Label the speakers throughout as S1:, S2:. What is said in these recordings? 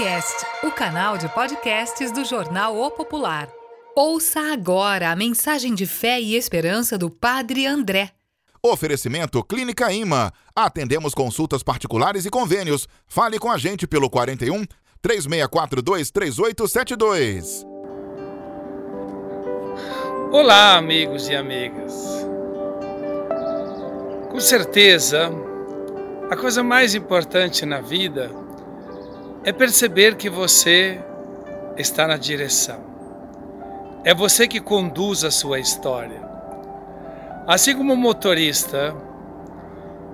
S1: Podcast, o canal de podcasts do jornal O Popular. Ouça agora a mensagem de fé e esperança do Padre André.
S2: Oferecimento Clínica Ima. Atendemos consultas particulares e convênios. Fale com a gente pelo 41 3642 3872.
S3: Olá, amigos e amigas. Com certeza, a coisa mais importante na vida é perceber que você está na direção. É você que conduz a sua história. Assim como o motorista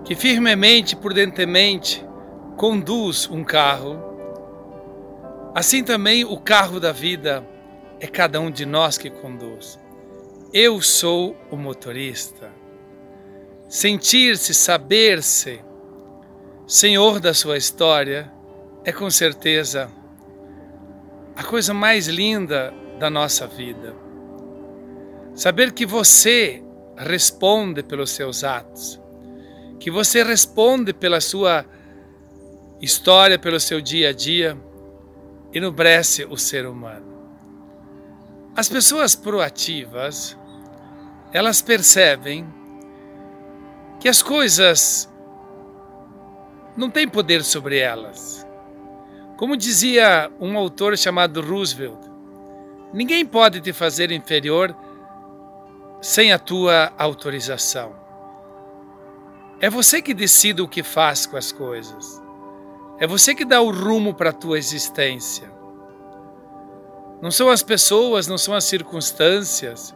S3: que firmemente, prudentemente conduz um carro, assim também o carro da vida é cada um de nós que conduz. Eu sou o motorista. Sentir-se, saber-se senhor da sua história é com certeza a coisa mais linda da nossa vida. Saber que você responde pelos seus atos, que você responde pela sua história, pelo seu dia a dia, enobrece o ser humano. As pessoas proativas, elas percebem que as coisas não tem poder sobre elas. Como dizia um autor chamado Roosevelt, ninguém pode te fazer inferior sem a tua autorização. É você que decide o que faz com as coisas. É você que dá o rumo para a tua existência. Não são as pessoas, não são as circunstâncias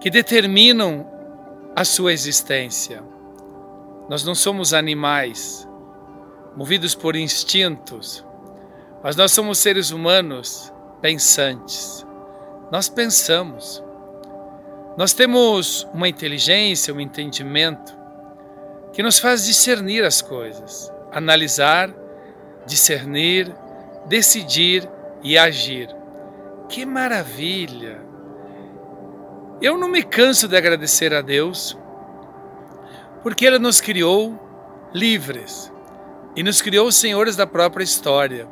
S3: que determinam a sua existência. Nós não somos animais movidos por instintos, mas nós somos seres humanos pensantes. Nós pensamos. Nós temos uma inteligência, um entendimento que nos faz discernir as coisas, analisar, discernir, decidir e agir. Que maravilha! Eu não me canso de agradecer a Deus porque Ele nos criou livres e nos criou senhores da própria história.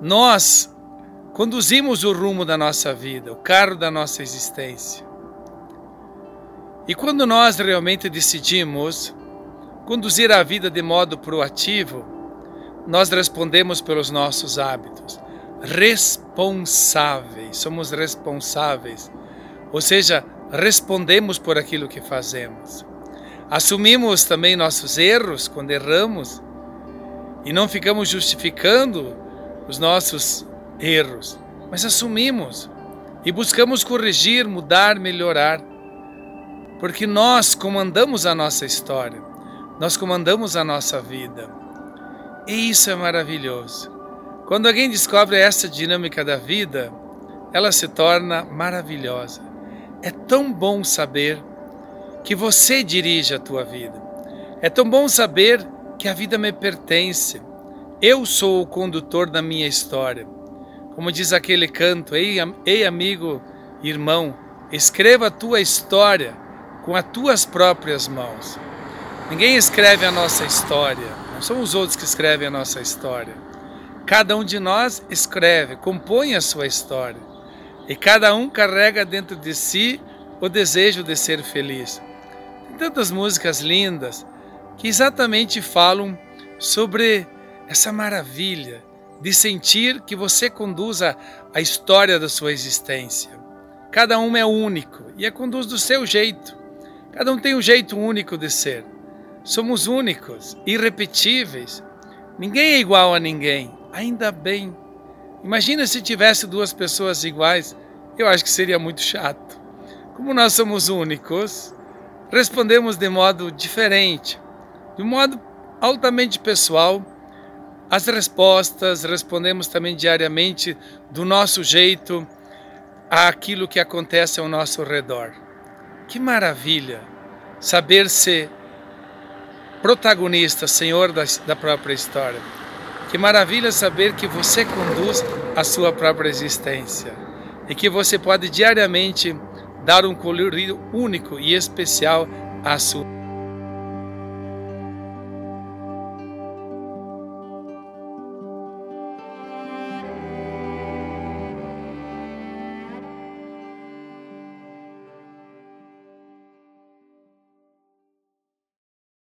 S3: Nós conduzimos o rumo da nossa vida, o carro da nossa existência. E quando nós realmente decidimos conduzir a vida de modo proativo, nós respondemos pelos nossos hábitos. Responsáveis, somos responsáveis, ou seja, respondemos por aquilo que fazemos. Assumimos também nossos erros quando erramos e não ficamos justificando os nossos erros, mas assumimos e buscamos corrigir, mudar, melhorar, porque nós comandamos a nossa história, nós comandamos a nossa vida. E isso é maravilhoso. Quando alguém descobre essa dinâmica da vida, ela se torna maravilhosa. É tão bom saber que você dirige a tua vida. É tão bom saber que a vida me pertence. Eu sou o condutor da minha história. Como diz aquele canto, ei, ei amigo, irmão, escreva a tua história com as tuas próprias mãos. Ninguém escreve a nossa história, não são os outros que escrevem a nossa história. Cada um de nós escreve, compõe a sua história. E cada um carrega dentro de si o desejo de ser feliz tantas músicas lindas que exatamente falam sobre essa maravilha de sentir que você conduza a história da sua existência. Cada um é único e a conduz do seu jeito. Cada um tem um jeito único de ser. Somos únicos, irrepetíveis. Ninguém é igual a ninguém. Ainda bem. Imagina se tivesse duas pessoas iguais. Eu acho que seria muito chato. Como nós somos únicos, respondemos de modo diferente, de modo altamente pessoal. As respostas respondemos também diariamente do nosso jeito àquilo que acontece ao nosso redor. Que maravilha saber ser protagonista, senhor da, da própria história. Que maravilha saber que você conduz a sua própria existência e que você pode diariamente dar um colorido único e especial à sua